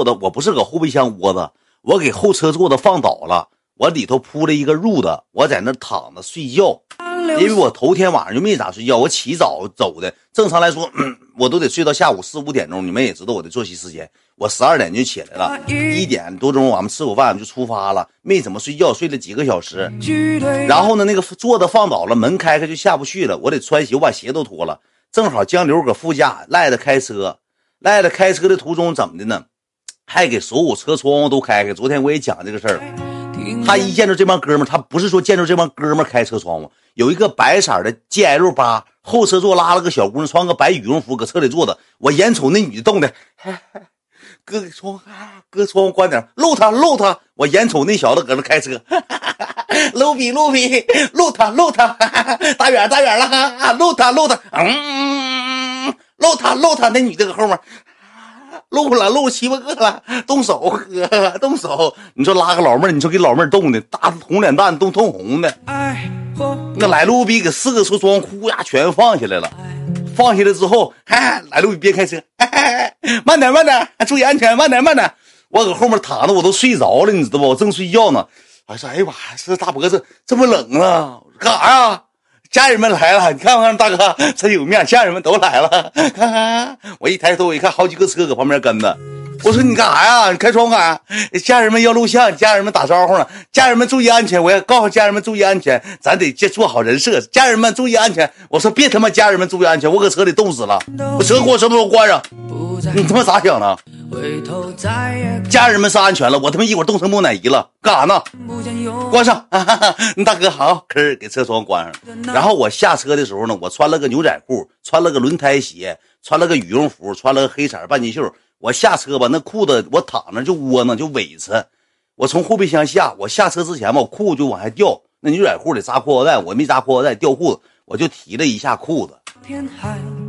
坐的我不是搁后备箱窝子，我给后车座子放倒了，我里头铺了一个褥子，我在那躺着睡觉。因为我头天晚上就没咋睡觉，我起早走的。正常来说，我都得睡到下午四五点钟。你们也知道我的作息时间，我十二点就起来了，一点多钟我们吃口饭就出发了，没怎么睡觉，睡了几个小时。然后呢，那个座子放倒了，门开开就下不去了，我得穿鞋，我把鞋都脱了。正好江流搁副驾，赖着开车，赖着开车的途中怎么的呢？还给所有车窗户都开开。昨天我也讲这个事儿，他一见着这帮哥们他不是说见着这帮哥们开车窗户。有一个白色的 G L 八，后车座拉了个小姑娘，穿个白羽绒服，搁车里坐着。我眼瞅那女的动的，搁窗，搁窗户关点，露他露他。我眼瞅那小子搁那开车，露比露比露他露他，打远打远了，露他露他，嗯，露他露他。那女的搁后面，露了露七八个了，动手哥动手。你说拉个老妹儿，你说给老妹儿冻的大红脸蛋冻通红的。那来路比给四个车窗呼呀全放下来了，放下来之后，哎，来路比别开车，慢点慢点，注意安全，慢点慢点。我搁后面躺着，我都睡着了，你知道不？我正睡觉呢。我说，哎呀妈，这大脖子这么冷啊，干啥呀？家人们来了，你看看大哥真有面，家人们都来了。看看，我一抬头，我一看，好几个车搁旁边跟着。我说你干啥呀？你开窗户干啥？家人们要录像，家人们打招呼呢。家人们注意安全，我要告诉家人们注意安全，咱得做好人设。家人们注意安全。我说别他妈，家人们注意安全，我搁车里冻死了，我车锅什么时候关上？你他妈咋想的？家人们是安全了，我他妈一会儿冻成木乃伊了，干啥呢？关上。你大哥好，吭给车窗关上。然后我下车的时候呢，我穿了个牛仔裤，穿了个轮胎鞋，穿了个羽绒服，穿了个黑色半截袖。我下车吧，那裤子我躺那就窝囊就委屈。我从后备箱下，我下车之前吧，我裤子就往下掉。那牛仔裤里扎裤腰带，我没扎裤腰带掉裤子，我就提了一下裤子。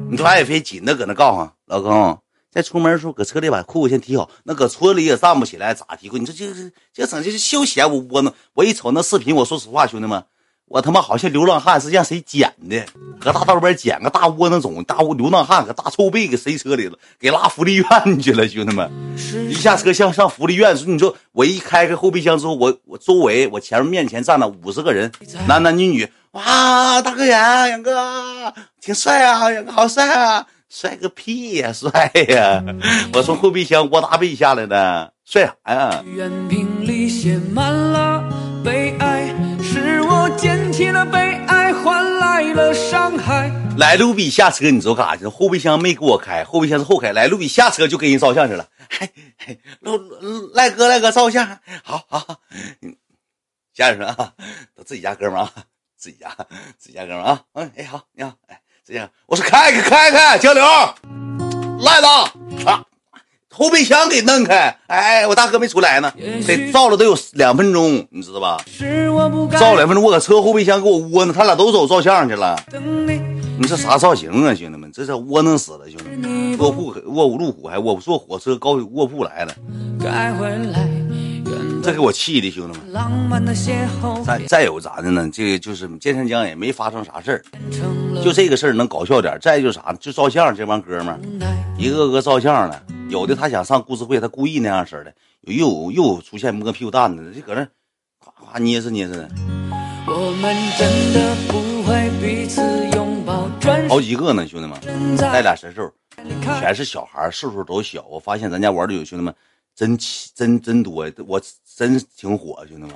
你说爱妃紧的搁那告诉老公，在出门的时候搁车里把裤子先提好。那搁村里也站不起来，咋提裤？你说这这这整这是休闲我窝囊。我一瞅那视频，我说实话，兄弟们。我他妈好像流浪汉是让谁捡的？搁大道边捡个大窝囊种，大窝流浪汉搁大臭被给塞车里了，给拉福利院去了。兄弟们，一下车像上福利院。你说我一开开后备箱之后，我我周围我前面面前站了五十个人，男男女女。哇，大哥远，杨哥挺帅啊，杨哥好帅啊，帅个屁呀，帅呀！我从后备箱窝大背下来的，帅啥呀？捡起了被爱，换来了伤害。来卢比下车，你知道干啥去了？后备箱没给我开，后备箱是后开。来卢比下车就跟人照相去了。嘿，陆赖哥，赖哥照相，好好。家人们啊，都自己家哥们啊，自己家自己家哥们啊。嗯，哎好，你好，哎，这样，我说开开开开，江流，赖子啊。后备箱给弄开，哎，我大哥没出来呢，得照了得有两分钟，你知道吧？照两分钟，我搁车后备箱给我窝呢，他俩都走照相去了。你这啥造型啊，兄弟们？这是窝囊死了，兄弟们。卧铺卧路虎还卧坐火车高卧铺来了，这给我气的，兄弟们。再再有咋的呢？这个就是健身江也没发生啥事儿，就这个事儿能搞笑点。再就啥，就照相，这帮哥们儿一个个照相了。有的他想上故事会，他故意那样式的，又又出现摸屁股蛋子的，就搁那夸夸捏着捏着的。我们真的不会彼此拥抱好几个呢，兄弟们，带俩神兽，全是小孩，岁数都小。我发现咱家玩的有兄弟们，真真真多，我真挺火，兄弟们，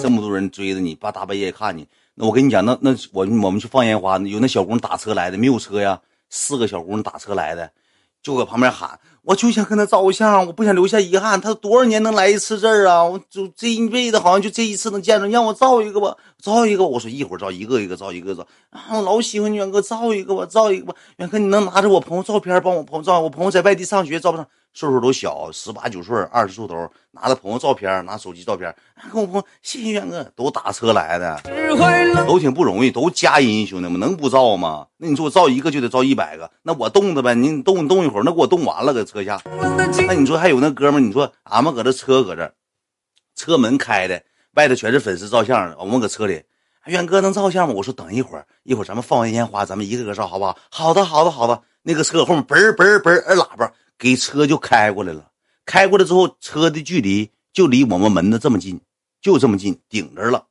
这么多人追着你，爸大半夜看你。那我跟你讲，那那我我们去放烟花，有那小姑娘打车来的，没有车呀，四个小姑娘打车来的，就搁旁边喊。我就想跟他照个相，我不想留下遗憾。他多少年能来一次这儿啊？我就这一辈子好像就这一次能见着，让我照一个吧，照一个。我说一会儿照一个一个照一个照啊！我老喜欢你，远哥，照一个吧，照一个吧。远哥，你能拿着我朋友照片帮我朋友照？我朋友在外地上学，照不上。岁数都小，十八九岁，二十出头，拿着朋友照片，拿手机照片，跟我朋友，谢谢远哥，都打车来的，都挺不容易，都加音，兄弟们能不照吗？那你说我照一个就得照一百个，那我冻着呗，你冻你冻一会儿，那给我冻完了，搁车下。那你说还有那哥们，你说俺们搁这车搁这，车门开的，外头全是粉丝照相，我们搁车里，远哥能照相吗？我说等一会儿，一会儿咱们放完烟花，咱们一个个照，好不好？好的，好的，好的。那个车后面嘣嘣嘣，二喇叭。给车就开过来了，开过来之后，车的距离就离我们门子这么近，就这么近，顶着了。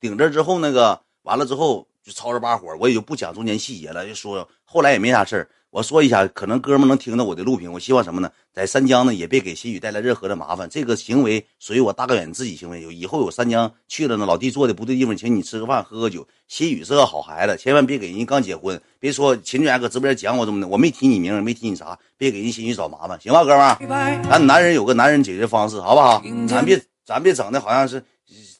顶着之后，那个完了之后就吵吵把火，我也就不讲中间细节了，就说后来也没啥事儿。我说一下，可能哥们能听到我的录屏。我希望什么呢？在三江呢，也别给新宇带来任何的麻烦。这个行为属于我大哥远自己行为。有以后有三江去了呢，老弟做的不对地方，请你吃个饭，喝个酒。新宇是个好孩子，千万别给人刚结婚，别说秦远搁直播间讲我怎么的，我没提你名，没提你啥，别给人新宇找麻烦，行吧，哥们儿？咱男人有个男人解决方式，好不好？咱别咱别整的好像是。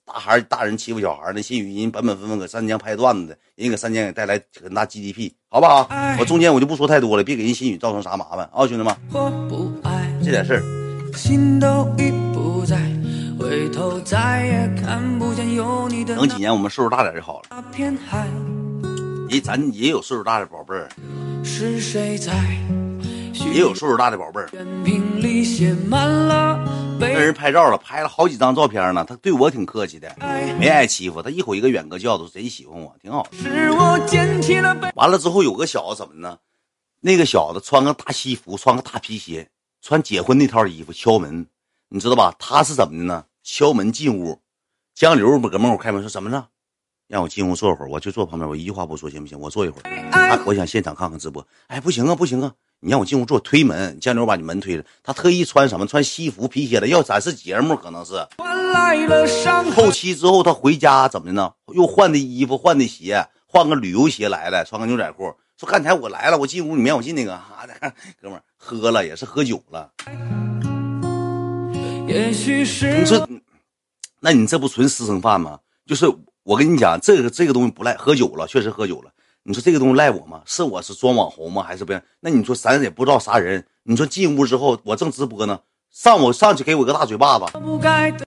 大孩大人欺负小孩呢，新宇人本本分分搁三江拍段子的，人搁三江也带来很大 GDP，好不好？我中间我就不说太多了，别给人新宇造成啥麻烦啊，兄弟们。这点事儿。等几年我们岁数大点就好了。也咱也有岁数大的宝贝儿。是谁在？也有岁数大的宝贝儿，跟人拍照了，拍了好几张照片呢。他对我挺客气的，没挨欺负。他一口一个远哥叫，都贼喜欢我，挺好。完了之后有个小子怎么呢？那个小子穿个大西服，穿个大皮鞋，穿结婚那套衣服敲门，你知道吧？他是怎么的呢？敲门进屋，江流搁门口开门说怎么着？让我进屋坐会儿，我就坐旁边，我一句话不说，行不行？我坐一会儿，我想现场看看直播。哎，不行啊，不行啊！你让我进屋做，推门，江流把你门推了。他特意穿什么？穿西服皮鞋的，要展示节目，可能是。后期之后他回家怎么的呢？又换的衣服，换的鞋，换个旅游鞋来了，穿个牛仔裤。说刚才我来了，我进屋你没让我进那个啊？哥们喝了也是喝酒了。你说，那你这不纯私生饭吗？就是我跟你讲，这个这个东西不赖，喝酒了，确实喝酒了。你说这个东西赖我吗？是我是装网红吗？还是不？那你说咱也不知道啥人。你说进屋之后，我正直播呢，上我上去给我个大嘴巴子。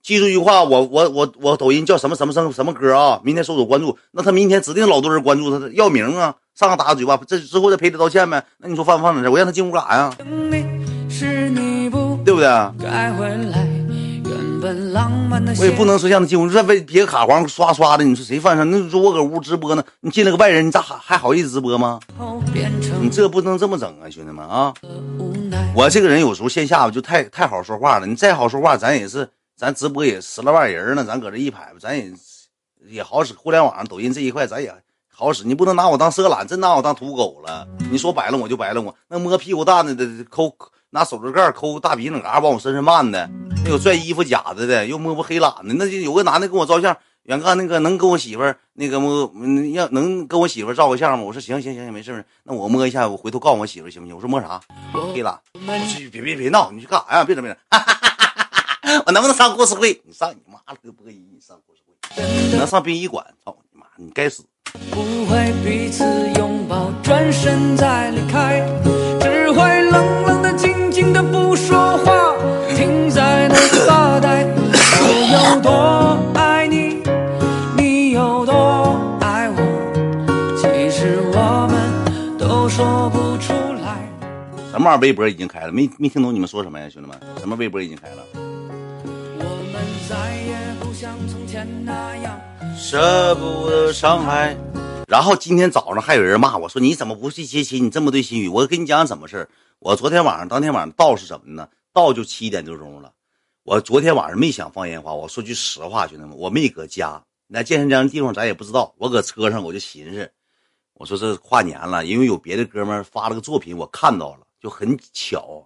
记住一句话，我我我我抖音叫什么什么什么什么歌啊？明天搜索关注，那他明天指定老多人关注他，要名啊，上个打个嘴巴，这之后再赔礼道歉呗。那你说犯不放在这？我让他进屋干啥呀？对不对？我也不能说让他进屋，你说别卡黄刷刷的，你说谁犯上？那你说我搁屋直播呢，你进来个外人，你咋还好意思直播吗？你这不能这么整啊，兄弟们啊！我这个人有时候线下就太太好说话了，你再好说话，咱也是咱直播也十来万人呢，咱搁这一排，咱也也好使。互联网上抖音这一块，咱也好使。你不能拿我当色懒，真拿我当土狗了。你说白了我就白了我，那摸屁股蛋子的抠。拿手指盖抠大鼻子嘎往我身上漫的，那有拽衣服夹子的，又摸摸黑懒的，那就有个男的跟我照相，远哥那个能跟我媳妇儿那个摸，要能跟我媳妇儿照个相吗？我说行行行行，没事那我摸一下，我回头告诉我媳妇儿行不行？我说摸啥？黑懒，别别别闹，你去干啥呀？别整别整，我能不能上故事会？你上你妈了个播音，你上故事会，你能上殡仪馆？操你妈，你该死！不会彼此拥抱，转身再离开，只会冷冷的的不说话，停在那发呆。我有多爱你，你有多爱我，其实我们都说不出来。什么玩意儿？微博已经开了，没没听懂你们说什么呀，兄弟们？什么微博已经开了？我们再也不像从前那样。舍不得伤害，然后今天早上还有人骂我说：“你怎么不去接亲？你这么对心雨？”我跟你讲怎么事我昨天晚上当天晚上到是什么呢？到就七点多钟了。我昨天晚上没想放烟花。我说句实话，兄弟们，我没搁家。那健身的地方咱也不知道。我搁车上我就寻思，我说这跨年了，因为有别的哥们发了个作品，我看到了，就很巧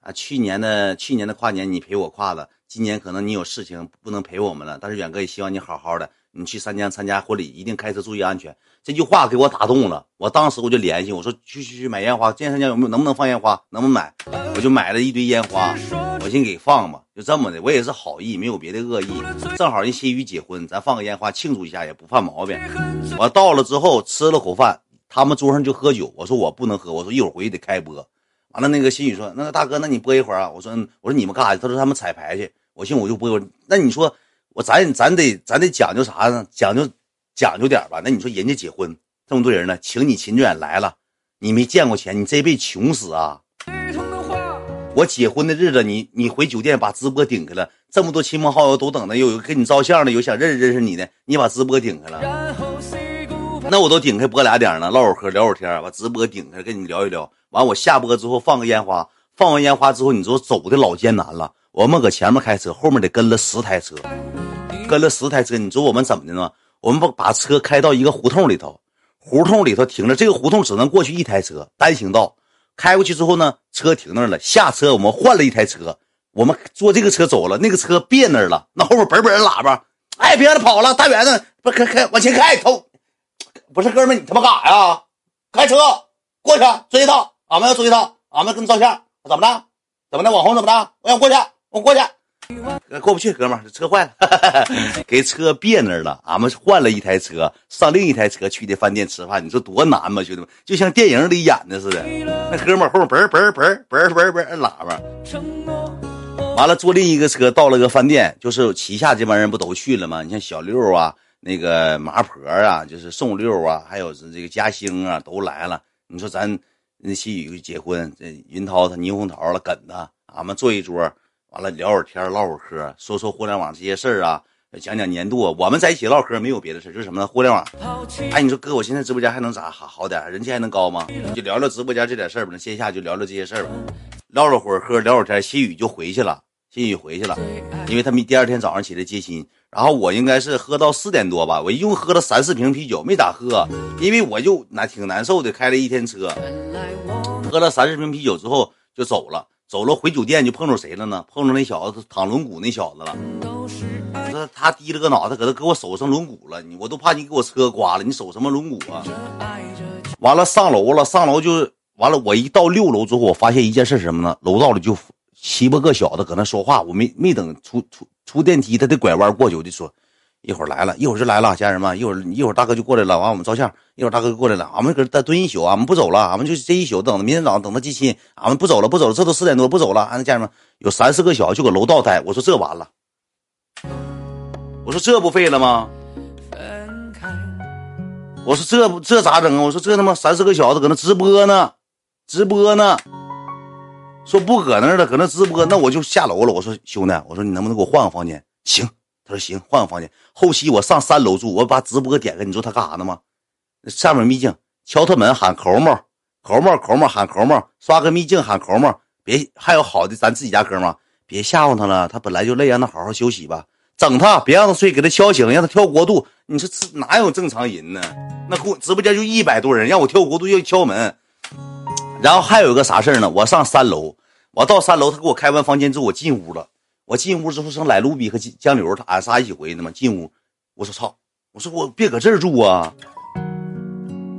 啊。去年的去年的跨年你陪我跨了，今年可能你有事情不能陪我们了。但是远哥也希望你好好的。你去三江参加婚礼，一定开车注意安全。这句话给我打动了，我当时我就联系，我说去去去买烟花，见三江有没有能不能放烟花，能不能买？我就买了一堆烟花，我先给放吧，就这么的，我也是好意，没有别的恶意。正好人新宇结婚，咱放个烟花庆祝一下也不犯毛病。我到了之后吃了口饭，他们桌上就喝酒，我说我不能喝，我说一会儿回去得开播。完了那个新宇说，那个大哥，那你播一会儿啊？我说我说你们干啥去？他说他们彩排去。我寻我就播，那你说。我咱咱得咱得讲究啥呢？讲究讲究点吧。那你说人家结婚这么多人呢，请你秦远来了，你没见过钱，你这辈子穷死啊！我结婚的日子，你你回酒店把直播顶开了，这么多亲朋好友都等着，有给你照相的，有想认识认识你的，你把直播顶开了，那我都顶开播俩点了，唠会嗑聊会天，把直播顶开跟你聊一聊。完我下播之后放个烟花，放完烟花之后，你说走的老艰难了。我们搁前面开车，后面得跟了十台车，跟了十台车。你说我们怎么的呢？我们把把车开到一个胡同里头，胡同里头停着，这个胡同只能过去一台车，单行道。开过去之后呢，车停那儿了，下车我们换了一台车，我们坐这个车走了，那个车别那儿了，那后面嘣嘣喇叭，哎，别让他跑了，大圆子，不开开往前开，偷，不是哥们，你他妈干啥呀？开车过去追他，俺们要追他，俺们跟照相，怎么的？怎么的？网红怎么的？我想过去。我过去，过不去，哥们儿，车坏了，给车别那儿了。俺们换了一台车，上另一台车去的饭店吃饭。你说多难吗，兄弟们？就像电影里演的似的。那哥们儿后面嘣嘣嘣嘣嘣嘣摁喇叭，完了坐另一个车到了个饭店，就是旗下这帮人不都去了吗？你像小六啊，那个麻婆啊，就是宋六啊，还有这个嘉兴啊，都来了。你说咱那西雨结婚，这云涛他霓虹桃了，跟他，俺们坐一桌。完了聊会儿天唠会儿嗑说说互联网这些事儿啊，讲讲年度。我们在一起唠嗑没有别的事就是什么呢？互联网。哎，你说哥，我现在直播间还能咋好好点？人气还能高吗？就聊聊直播间这点事儿吧。那线下就聊聊这些事儿吧。唠了会儿嗑，聊会儿天，新宇就回去了。新宇回去了，因为他们第二天早上起来接亲。然后我应该是喝到四点多吧，我一共喝了三四瓶啤酒，没咋喝，因为我就难挺难受的，开了一天车，喝了三四瓶啤酒之后就走了。走了回酒店就碰着谁了呢？碰着那小子躺轮毂那小子了。说他低了个脑袋，搁那给我手上轮毂了，你我都怕你给我车刮了。你手什么轮毂啊？完了上楼了，上楼就完了。我一到六楼之后，我发现一件事什么呢？楼道里就七八个小子搁那说话。我没没等出出出电梯，他得拐弯过去，我就说。一会儿来了，一会儿就来了，家人们，一会儿一会儿大哥就过来了，完我们照相，一会儿大哥就过来了，俺们搁这蹲一宿，俺们不走了，俺们就这一宿等着明天早上等他接亲，俺们不走了，不走了，这都四点多不走了，俺家人们有三四个小子就搁楼道待，我说这完了，我说这不废了吗？我说这这咋整啊？我说这他妈三四个小子搁那直播呢，直播呢，说不搁那了，搁那直播，那我就下楼了。我说兄弟，我说你能不能给我换个房间？行。他说行，换个房间。后期我上三楼住，我把直播点开。你说他干啥呢吗？上面秘境敲他门喊口沫，口沫口沫喊口沫，刷个秘境喊口沫。别还有好的，咱自己家哥们，别吓唬他了。他本来就累，让他好好休息吧。整他，别让他睡，给他敲醒，让他跳国度。你说这哪有正常人呢？那过直播间就一百多人，让我跳国度要敲门。然后还有一个啥事呢？我上三楼，我到三楼，他给我开完房间之后，我进屋了。我进屋之后，剩来卢比和江流，他俺仨一起回去的嘛。进屋，我说操，我说我别搁这儿住啊。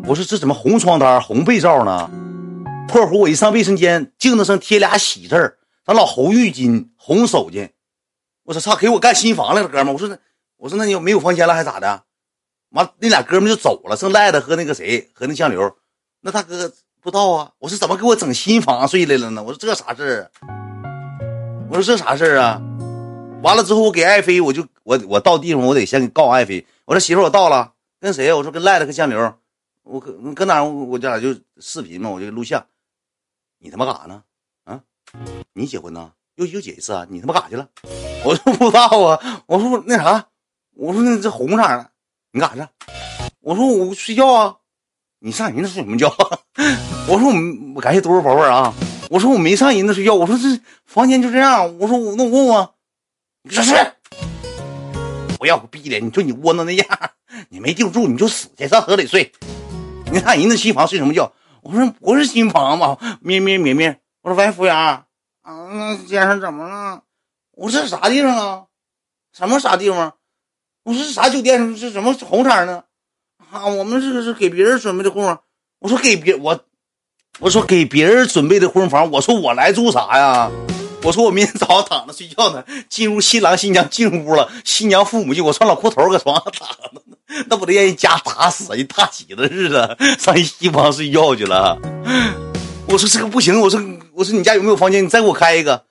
我说这怎么红床单、红被罩呢？括弧我一上卫生间，镜子上贴俩喜字儿，咱老红浴巾、红手巾。我说操，给我干新房来了，哥们。我说那我说那你没有房间了还咋的？完那俩哥们就走了，剩赖子和那个谁和那江流。那大哥不知道啊。我说怎么给我整新房睡来了呢？我说这啥事儿？我说这啥事儿啊？完了之后，我给爱妃，我就我我到地方，我得先告诉爱妃。我说媳妇，我到了，跟谁？我说跟赖子跟江流。我搁搁哪？我这俩就视频嘛，我就录像。你他妈干啥呢？啊？你结婚呢？又又结一次啊？你他妈干啥去了？我说不知道啊。我说那啥，我说那这红色的，你干啥去？我说我睡觉啊。你上人那睡什么觉？我说我感谢多少宝贝啊。我说我没上人那睡觉，我说这房间就这样。我说我那我问问，你说是？不要逼脸！你说你窝囊那样，你没地方住你就死去，上河里睡。你上人那新房睡什么觉？我说不是新房吗？咩咩咩咩。我说喂，服务员啊，那先生怎么了？我说这啥地方啊？什么啥地方？我说啥酒店？是什么红色呢？啊，我们这个是给别人准备的婚我说给别我。我说给别人准备的婚房，我说我来住啥呀？我说我明天早上躺着睡觉呢，进入新郎新娘进屋了，新娘父母就我穿老裤头搁床上躺着呢，那不得让人家打死？一大喜的日子上一新房睡觉去了。我说这个不行，我说我说你家有没有房间？你再给我开一个。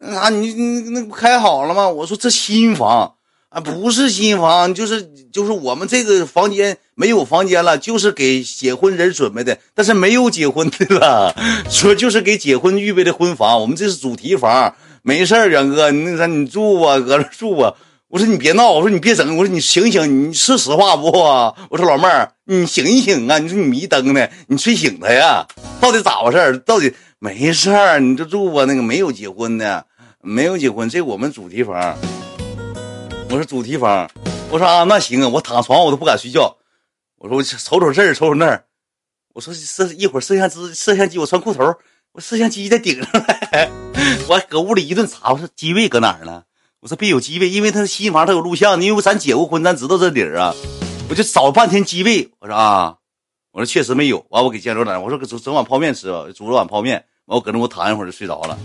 那啥，你你那不开好了吗？我说这新房。啊，不是新房，就是就是我们这个房间没有房间了，就是给结婚人准备的，但是没有结婚的了，说就是给结婚预备的婚房，我们这是主题房，没事儿，远哥，那啥，你住吧，搁这住吧。我说你别闹，我说你别整，我说你醒醒，你是实话不？我说老妹儿，你醒一醒啊！你说你迷瞪呢，你睡醒他呀？到底咋回事？到底没事儿，你就住吧。那个没有结婚的，没有结婚，这我们主题房。我说主题房，我说啊，那行啊，我躺床我都不敢睡觉。我说我瞅瞅这儿，瞅瞅那儿。我说摄一会儿摄像机，摄像机我穿裤头，我摄像机在顶上来。我搁屋里一顿查，我说机位搁哪儿呢？我说别有机位，因为他是新房，他有录像。因为咱结过婚，咱知道这理儿啊。我就找半天机位，我说啊，我说确实没有。完我给建州打，我说整整碗泡面吃吧，煮了碗泡面。完我搁那我躺一会儿就睡着了。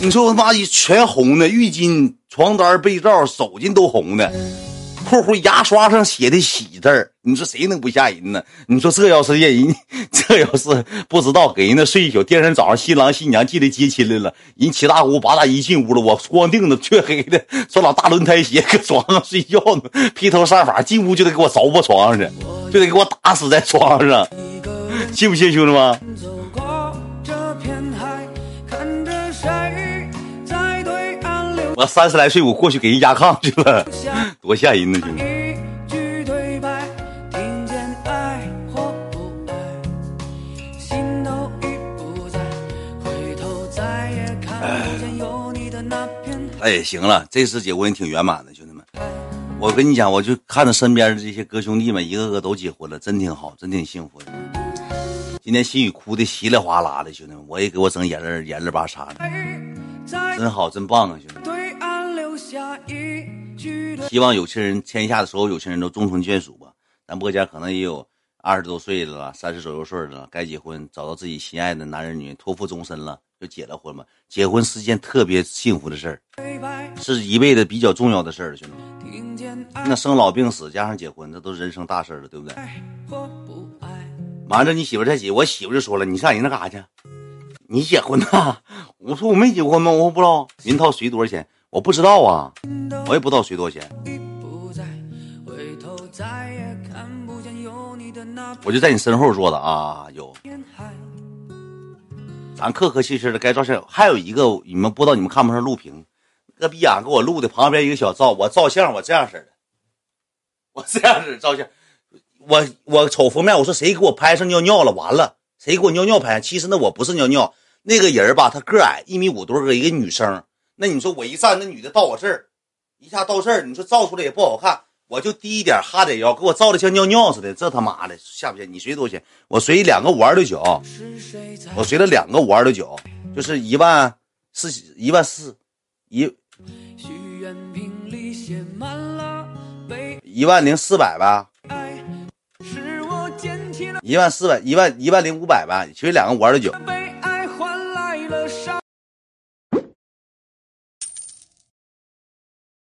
你说我他妈全红的，浴巾、床单、被罩、手巾都红的。括弧牙刷上写的喜字儿，你说谁能不吓人呢？你说这要是让人，这要是不知道给人家睡一宿，第二天早上新郎新娘进来接亲来了，人七大姑八大姨进屋了，我光腚子黢黑的，穿俩大轮胎鞋搁床上睡觉呢，披头散发进屋就得给我凿破床上去，就得给我打死在床上，信不信兄弟们？我三十来岁，我过去给人压炕去了，多吓人呢，兄弟！哎，行了，这次结婚挺圆满的，兄弟们。我跟你讲，我就看着身边的这些哥兄弟们，一个个都结婚了，真挺好，真挺幸福的。今天心雨哭的稀里哗啦的，兄弟们，我也给我整眼泪眼泪巴叉的，真好，真棒啊，兄弟们。希望有情人天下的所有有情人都终成眷属吧。咱播间可能也有二十多岁的了，三十左右岁的了，该结婚，找到自己心爱的男人女人，托付终身了，就结了婚吧。结婚是件特别幸福的事儿，是一辈子比较重要的事儿了，兄弟们。那生老病死加上结婚，那都是人生大事了，对不对？完了，你媳妇再结，我媳妇就说了，你上人那干啥去？你结婚呐？我说我没结婚吗？我不知道。人套随多少钱？我不知道啊，我也不知道谁多少钱。我就在你身后坐的啊，有。咱客客气气的，该照相。还有一个，你们不知道，你们看不上录屏，个逼眼给我录的旁边一个小照，我照相我这样式的，我这样式照相，我我瞅封面，我说谁给我拍上尿尿了？完了，谁给我尿尿拍？其实那我不是尿尿，那个人吧，他个矮，一米五多个，一个女生。那你说我一站，那女的到我这儿，一下到这儿，你说照出来也不好看，我就低一点，哈点腰，给我照的像尿尿似的，这他妈的下不下？你随多少钱？我随两个五二六九，我随了两个五二六九，就是一万四，一万四，一，一万零四百吧，一万四百，一万一万零五百吧，随两个五二六九。